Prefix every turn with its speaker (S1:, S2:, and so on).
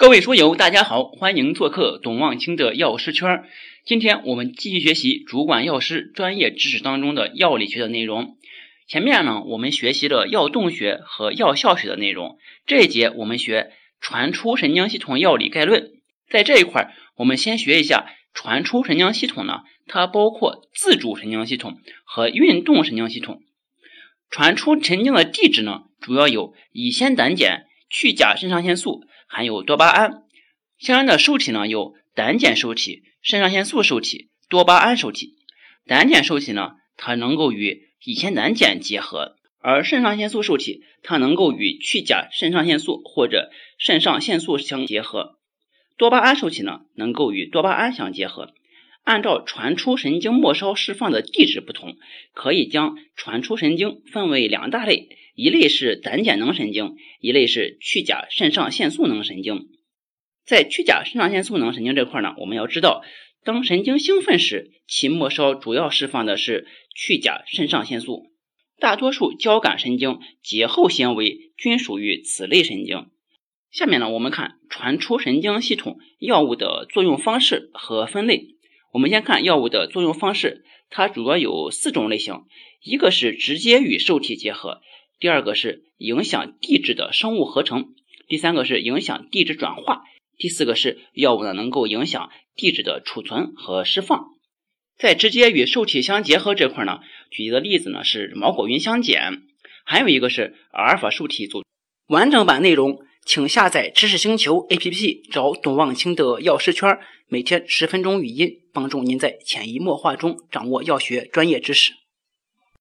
S1: 各位书友，大家好，欢迎做客董望清的药师圈。今天我们继续学习主管药师专业知识当中的药理学的内容。前面呢，我们学习了药动学和药效学的内容。这一节我们学传出神经系统药理概论。在这一块，我们先学一下传出神经系统呢，它包括自主神经系统和运动神经系统。传出神经的地址呢，主要有乙酰胆碱、去甲肾上腺素。含有多巴胺，相应的受体呢有胆碱受体、肾上腺素受体、多巴胺受体。胆碱受体呢，它能够与乙酰胆碱结合；而肾上腺素受体，它能够与去甲肾上腺素或者肾上腺素相结合。多巴胺受体呢，能够与多巴胺相结合。按照传出神经末梢释放的地址不同，可以将传出神经分为两大类。一类是胆碱能神经，一类是去甲肾上腺素能神经。在去甲肾上腺素能神经这块呢，我们要知道，当神经兴奋时，其末梢主要释放的是去甲肾上腺素。大多数交感神经、节后纤维均属于此类神经。下面呢，我们看传出神经系统药物的作用方式和分类。我们先看药物的作用方式，它主要有四种类型，一个是直接与受体结合。第二个是影响地质的生物合成，第三个是影响地质转化，第四个是药物呢能够影响地质的储存和释放。在直接与受体相结合这块呢，举的例子呢是毛果云香碱，还有一个是阿尔法受体组。完整版内容请下载知识星球 APP，找董望清的药师圈，每天十分钟语音，帮助您在潜移默化中掌握药学专业知识。